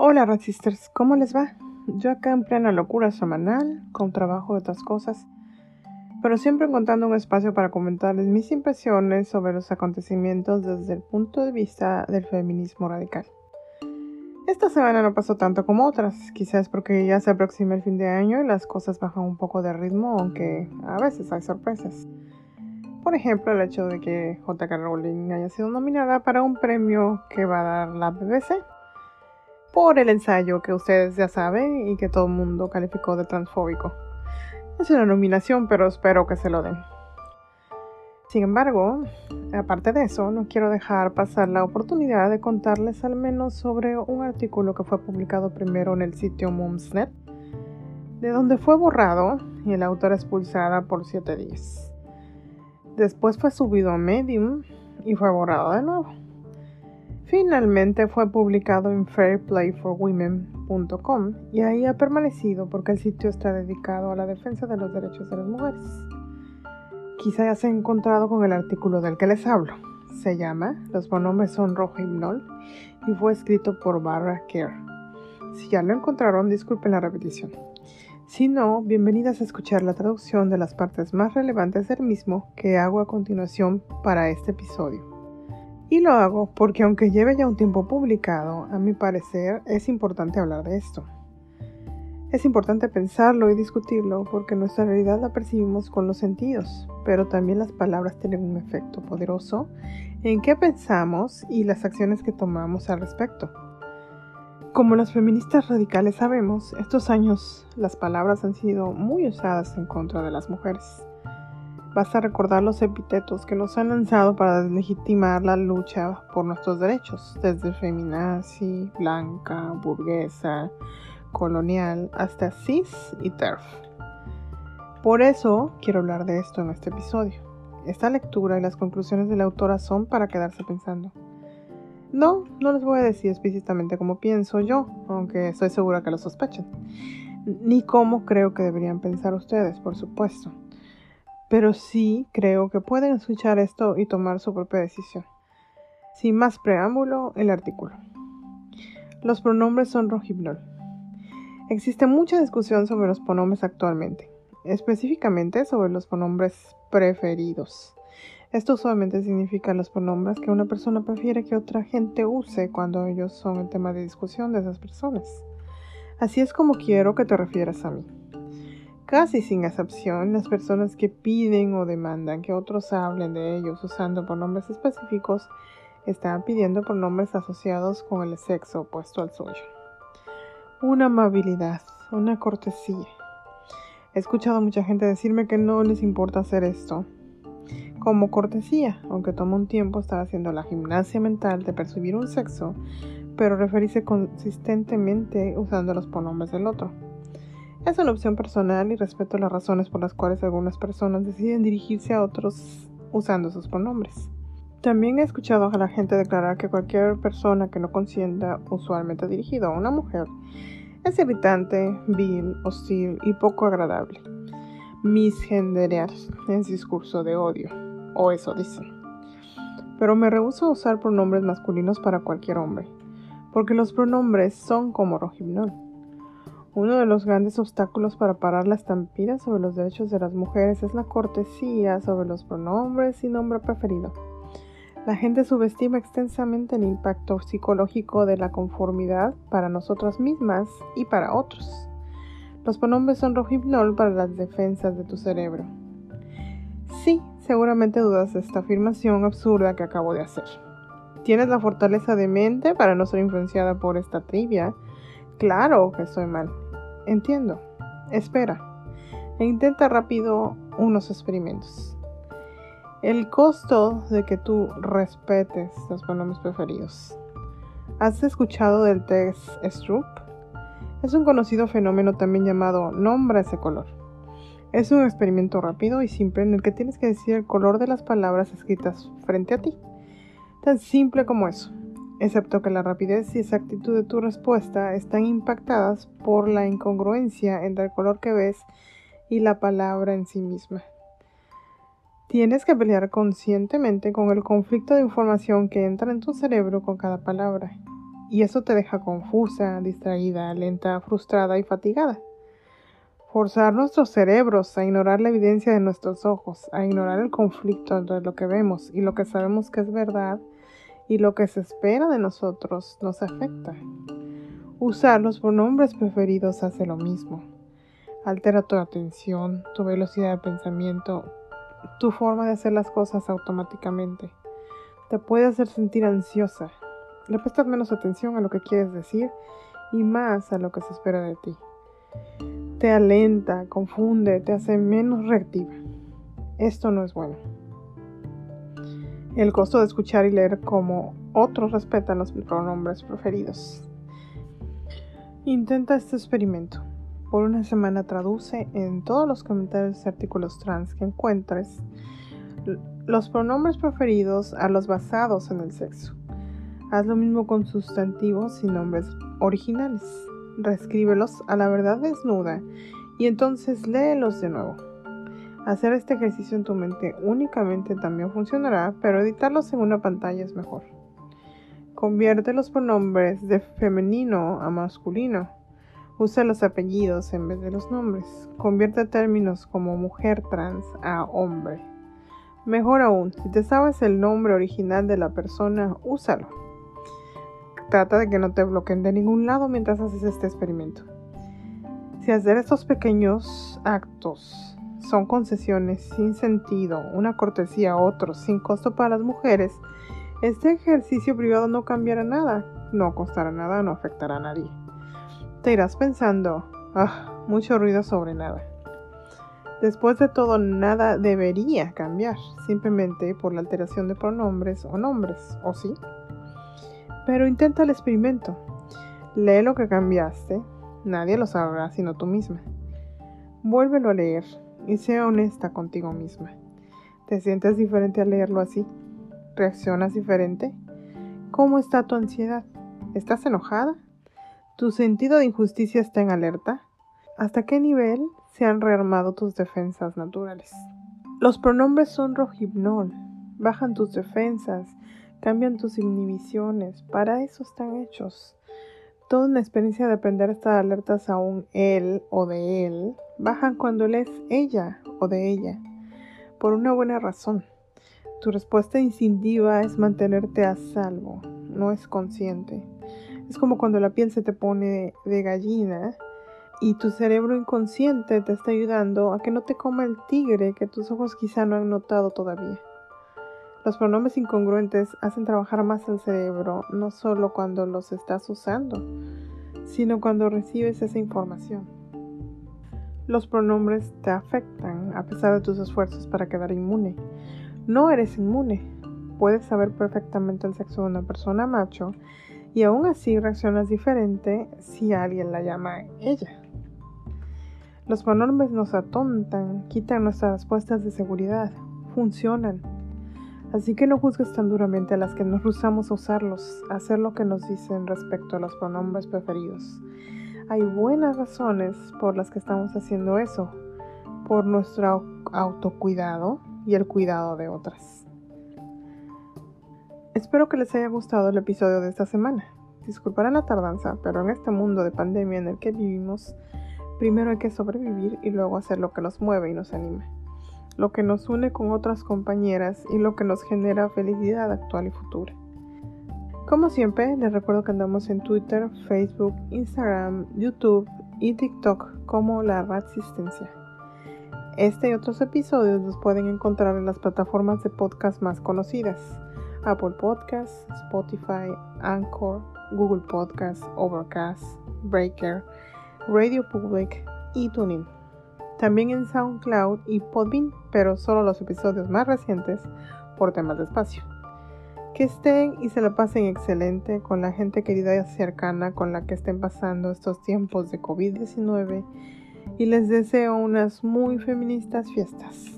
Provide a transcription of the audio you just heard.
Hola Radsisters, ¿cómo les va? Yo acá en plena locura semanal, con trabajo de otras cosas, pero siempre encontrando un espacio para comentarles mis impresiones sobre los acontecimientos desde el punto de vista del feminismo radical. Esta semana no pasó tanto como otras, quizás porque ya se aproxima el fin de año y las cosas bajan un poco de ritmo, aunque a veces hay sorpresas. Por ejemplo, el hecho de que J.K. Rowling haya sido nominada para un premio que va a dar la BBC por el ensayo que ustedes ya saben y que todo el mundo calificó de transfóbico. Es una nominación, pero espero que se lo den. Sin embargo, aparte de eso, no quiero dejar pasar la oportunidad de contarles al menos sobre un artículo que fue publicado primero en el sitio Mumsnet, de donde fue borrado y el autor expulsada por 7 días. Después fue subido a Medium y fue borrado de nuevo. Finalmente fue publicado en fairplayforwomen.com y ahí ha permanecido porque el sitio está dedicado a la defensa de los derechos de las mujeres. Quizá ya se encontrado con el artículo del que les hablo. Se llama Los pronombres son rojo himnol y fue escrito por Barbara Kerr. Si ya lo encontraron, disculpen la repetición. Si no, bienvenidas a escuchar la traducción de las partes más relevantes del mismo que hago a continuación para este episodio. Y lo hago porque aunque lleve ya un tiempo publicado, a mi parecer es importante hablar de esto. Es importante pensarlo y discutirlo porque nuestra realidad la percibimos con los sentidos, pero también las palabras tienen un efecto poderoso en qué pensamos y las acciones que tomamos al respecto. Como las feministas radicales sabemos, estos años las palabras han sido muy usadas en contra de las mujeres. Basta recordar los epítetos que nos han lanzado para deslegitimar la lucha por nuestros derechos, desde feminazi, blanca, burguesa, colonial, hasta cis y TERF. Por eso quiero hablar de esto en este episodio. Esta lectura y las conclusiones de la autora son para quedarse pensando. No, no les voy a decir explícitamente cómo pienso yo, aunque estoy segura que lo sospechen. Ni cómo creo que deberían pensar ustedes, por supuesto pero sí creo que pueden escuchar esto y tomar su propia decisión. Sin más preámbulo, el artículo. Los pronombres son rojibnol. Existe mucha discusión sobre los pronombres actualmente, específicamente sobre los pronombres preferidos. Esto usualmente significa los pronombres que una persona prefiere que otra gente use cuando ellos son el tema de discusión de esas personas. Así es como quiero que te refieras a mí. Casi sin excepción, las personas que piden o demandan que otros hablen de ellos usando pronombres específicos están pidiendo pronombres asociados con el sexo opuesto al suyo. Una amabilidad, una cortesía. He escuchado a mucha gente decirme que no les importa hacer esto como cortesía, aunque toma un tiempo estar haciendo la gimnasia mental de percibir un sexo, pero referirse consistentemente usando los pronombres del otro. Es una opción personal y respeto las razones por las cuales algunas personas deciden dirigirse a otros usando sus pronombres. También he escuchado a la gente declarar que cualquier persona que no consienta, usualmente dirigido a una mujer, es irritante, vil, hostil y poco agradable. Misgenderear es discurso de odio, o eso dicen. Pero me rehúso a usar pronombres masculinos para cualquier hombre, porque los pronombres son como rojibnol uno de los grandes obstáculos para parar la estampida sobre los derechos de las mujeres es la cortesía sobre los pronombres y nombre preferido. La gente subestima extensamente el impacto psicológico de la conformidad para nosotras mismas y para otros. Los pronombres son rojibnol para las defensas de tu cerebro. Sí, seguramente dudas de esta afirmación absurda que acabo de hacer. ¿Tienes la fortaleza de mente para no ser influenciada por esta trivia? Claro que estoy mal. Entiendo. Espera. E intenta rápido unos experimentos. El costo de que tú respetes los pronombres preferidos. ¿Has escuchado del test Stroop? Es un conocido fenómeno también llamado nombra ese color. Es un experimento rápido y simple en el que tienes que decir el color de las palabras escritas frente a ti. Tan simple como eso excepto que la rapidez y exactitud de tu respuesta están impactadas por la incongruencia entre el color que ves y la palabra en sí misma. Tienes que pelear conscientemente con el conflicto de información que entra en tu cerebro con cada palabra. y eso te deja confusa, distraída, lenta, frustrada y fatigada. Forzar nuestros cerebros a ignorar la evidencia de nuestros ojos, a ignorar el conflicto entre lo que vemos y lo que sabemos que es verdad y lo que se espera de nosotros nos afecta. Usar los pronombres preferidos hace lo mismo. Altera tu atención, tu velocidad de pensamiento, tu forma de hacer las cosas automáticamente. Te puede hacer sentir ansiosa. Le prestas menos atención a lo que quieres decir y más a lo que se espera de ti. Te alenta, confunde, te hace menos reactiva. Esto no es bueno. El costo de escuchar y leer como otros respetan los pronombres preferidos. Intenta este experimento. Por una semana traduce en todos los comentarios y artículos trans que encuentres los pronombres preferidos a los basados en el sexo. Haz lo mismo con sustantivos y nombres originales. Reescríbelos a la verdad desnuda y entonces léelos de nuevo. Hacer este ejercicio en tu mente únicamente también funcionará, pero editarlos en una pantalla es mejor. Convierte los pronombres de femenino a masculino. Usa los apellidos en vez de los nombres. Convierte términos como mujer trans a hombre. Mejor aún, si te sabes el nombre original de la persona, úsalo. Trata de que no te bloqueen de ningún lado mientras haces este experimento. Si hacer estos pequeños actos son concesiones sin sentido, una cortesía a otros, sin costo para las mujeres, este ejercicio privado no cambiará nada, no costará nada, no afectará a nadie. Te irás pensando, ah, mucho ruido sobre nada. Después de todo, nada debería cambiar, simplemente por la alteración de pronombres o nombres, ¿o sí? Pero intenta el experimento. Lee lo que cambiaste, nadie lo sabrá sino tú misma. Vuélvelo a leer y sea honesta contigo misma. ¿Te sientes diferente al leerlo así? ¿Reaccionas diferente? ¿Cómo está tu ansiedad? ¿Estás enojada? ¿Tu sentido de injusticia está en alerta? ¿Hasta qué nivel se han rearmado tus defensas naturales? Los pronombres son rojibnol, bajan tus defensas, cambian tus inhibiciones, para eso están hechos. Toda una experiencia de aprender a estar alertas a un él o de él bajan cuando él es ella o de ella, por una buena razón. Tu respuesta instintiva es mantenerte a salvo, no es consciente. Es como cuando la piel se te pone de gallina y tu cerebro inconsciente te está ayudando a que no te coma el tigre que tus ojos quizá no han notado todavía. Los pronombres incongruentes hacen trabajar más el cerebro, no solo cuando los estás usando, sino cuando recibes esa información. Los pronombres te afectan a pesar de tus esfuerzos para quedar inmune. No eres inmune. Puedes saber perfectamente el sexo de una persona macho y aún así reaccionas diferente si alguien la llama ella. Los pronombres nos atontan, quitan nuestras respuestas de seguridad, funcionan. Así que no juzgues tan duramente a las que nos rehusamos a usarlos, a hacer lo que nos dicen respecto a los pronombres preferidos. Hay buenas razones por las que estamos haciendo eso, por nuestro autocuidado, y el cuidado de otras. Espero que les haya gustado el episodio de esta semana. Disculparán la tardanza, pero en este mundo de pandemia en el que vivimos, primero hay que sobrevivir y luego hacer lo que nos mueve y nos anima, lo que nos une con otras compañeras y lo que nos genera felicidad actual y futura. Como siempre, les recuerdo que andamos en Twitter, Facebook, Instagram, YouTube y TikTok como La Resistencia. Este y otros episodios los pueden encontrar en las plataformas de podcast más conocidas. Apple Podcasts, Spotify, Anchor, Google Podcasts, Overcast, Breaker, Radio Public y TuneIn. También en SoundCloud y Podbean, pero solo los episodios más recientes por temas de espacio. Que estén y se la pasen excelente con la gente querida y cercana con la que estén pasando estos tiempos de COVID-19 y les deseo unas muy feministas fiestas.